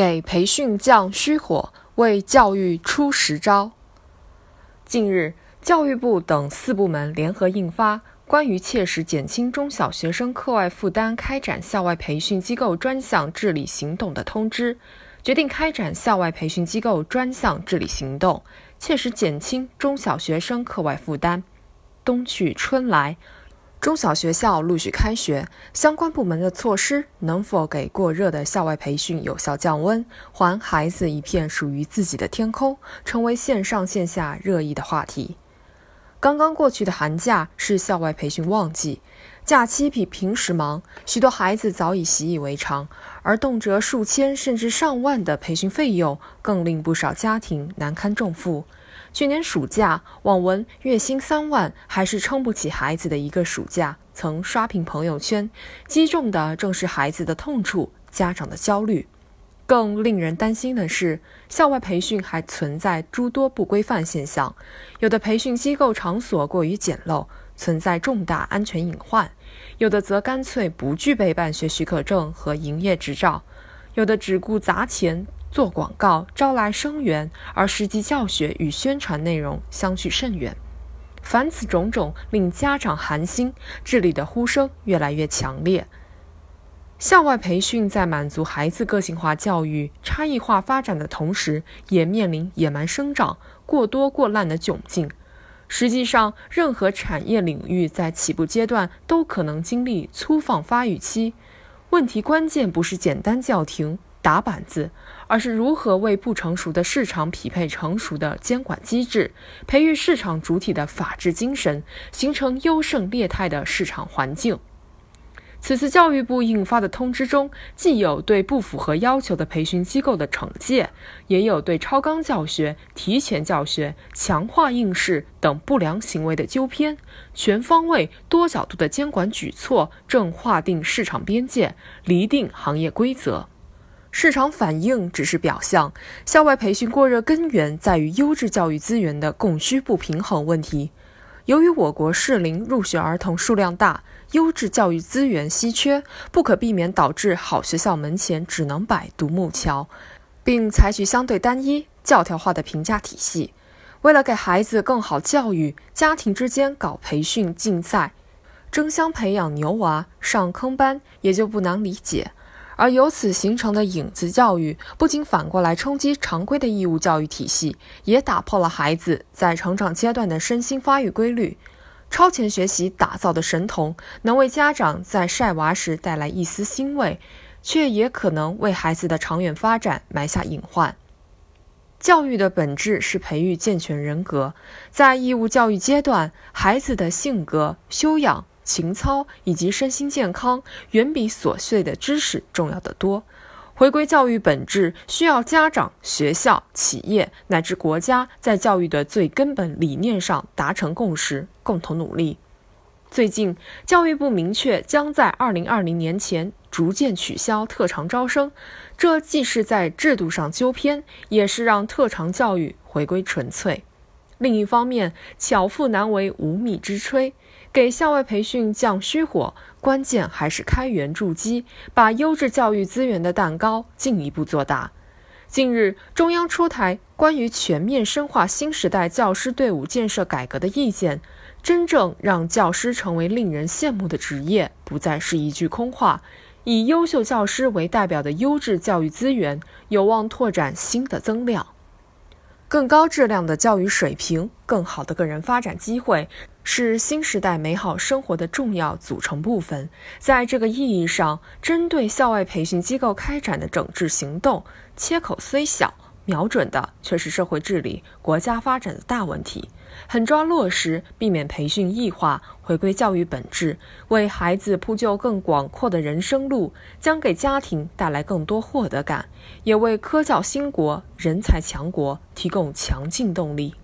给培训降虚火，为教育出实招。近日，教育部等四部门联合印发《关于切实减轻中小学生课外负担开展校外培训机构专项治理行动的通知》，决定开展校外培训机构专项治理行动，切实减轻中小学生课外负担。冬去春来。中小学校陆续开学，相关部门的措施能否给过热的校外培训有效降温，还孩子一片属于自己的天空，成为线上线下热议的话题。刚刚过去的寒假是校外培训旺季，假期比平时忙，许多孩子早已习以为常，而动辄数千甚至上万的培训费用，更令不少家庭难堪重负。去年暑假，网文月薪三万还是撑不起孩子的一个暑假，曾刷屏朋友圈，击中的正是孩子的痛处，家长的焦虑。更令人担心的是，校外培训还存在诸多不规范现象，有的培训机构场所过于简陋，存在重大安全隐患；有的则干脆不具备办学许可证和营业执照；有的只顾砸钱。做广告招来生源，而实际教学与宣传内容相去甚远。凡此种种，令家长寒心，治理的呼声越来越强烈。校外培训在满足孩子个性化教育、差异化发展的同时，也面临野蛮生长、过多过滥的窘境。实际上，任何产业领域在起步阶段都可能经历粗放发育期。问题关键不是简单叫停。打板子，而是如何为不成熟的市场匹配成熟的监管机制，培育市场主体的法治精神，形成优胜劣汰的市场环境。此次教育部印发的通知中，既有对不符合要求的培训机构的惩戒，也有对超纲教学、提前教学、强化应试等不良行为的纠偏，全方位、多角度的监管举措，正划定市场边界，厘定行业规则。市场反应只是表象，校外培训过热根源在于优质教育资源的供需不平衡问题。由于我国适龄入学儿童数量大，优质教育资源稀缺，不可避免导致好学校门前只能摆独木桥，并采取相对单一、教条化的评价体系。为了给孩子更好教育，家庭之间搞培训竞赛，争相培养牛娃上坑班，也就不难理解。而由此形成的影子教育，不仅反过来冲击常规的义务教育体系，也打破了孩子在成长阶段的身心发育规律。超前学习打造的神童，能为家长在晒娃时带来一丝欣慰，却也可能为孩子的长远发展埋下隐患。教育的本质是培育健全人格，在义务教育阶段，孩子的性格修养。情操以及身心健康远比琐碎的知识重要的多。回归教育本质，需要家长、学校、企业乃至国家在教育的最根本理念上达成共识，共同努力。最近，教育部明确将在二零二零年前逐渐取消特长招生，这既是在制度上纠偏，也是让特长教育回归纯粹。另一方面，巧妇难为无米之炊。给校外培训降虚火，关键还是开源助基，把优质教育资源的蛋糕进一步做大。近日，中央出台关于全面深化新时代教师队伍建设改革的意见，真正让教师成为令人羡慕的职业，不再是一句空话。以优秀教师为代表的优质教育资源，有望拓展新的增量。更高质量的教育水平，更好的个人发展机会，是新时代美好生活的重要组成部分。在这个意义上，针对校外培训机构开展的整治行动，切口虽小。瞄准的却是社会治理、国家发展的大问题，狠抓落实，避免培训异化，回归教育本质，为孩子铺就更广阔的人生路，将给家庭带来更多获得感，也为科教兴国、人才强国提供强劲动力。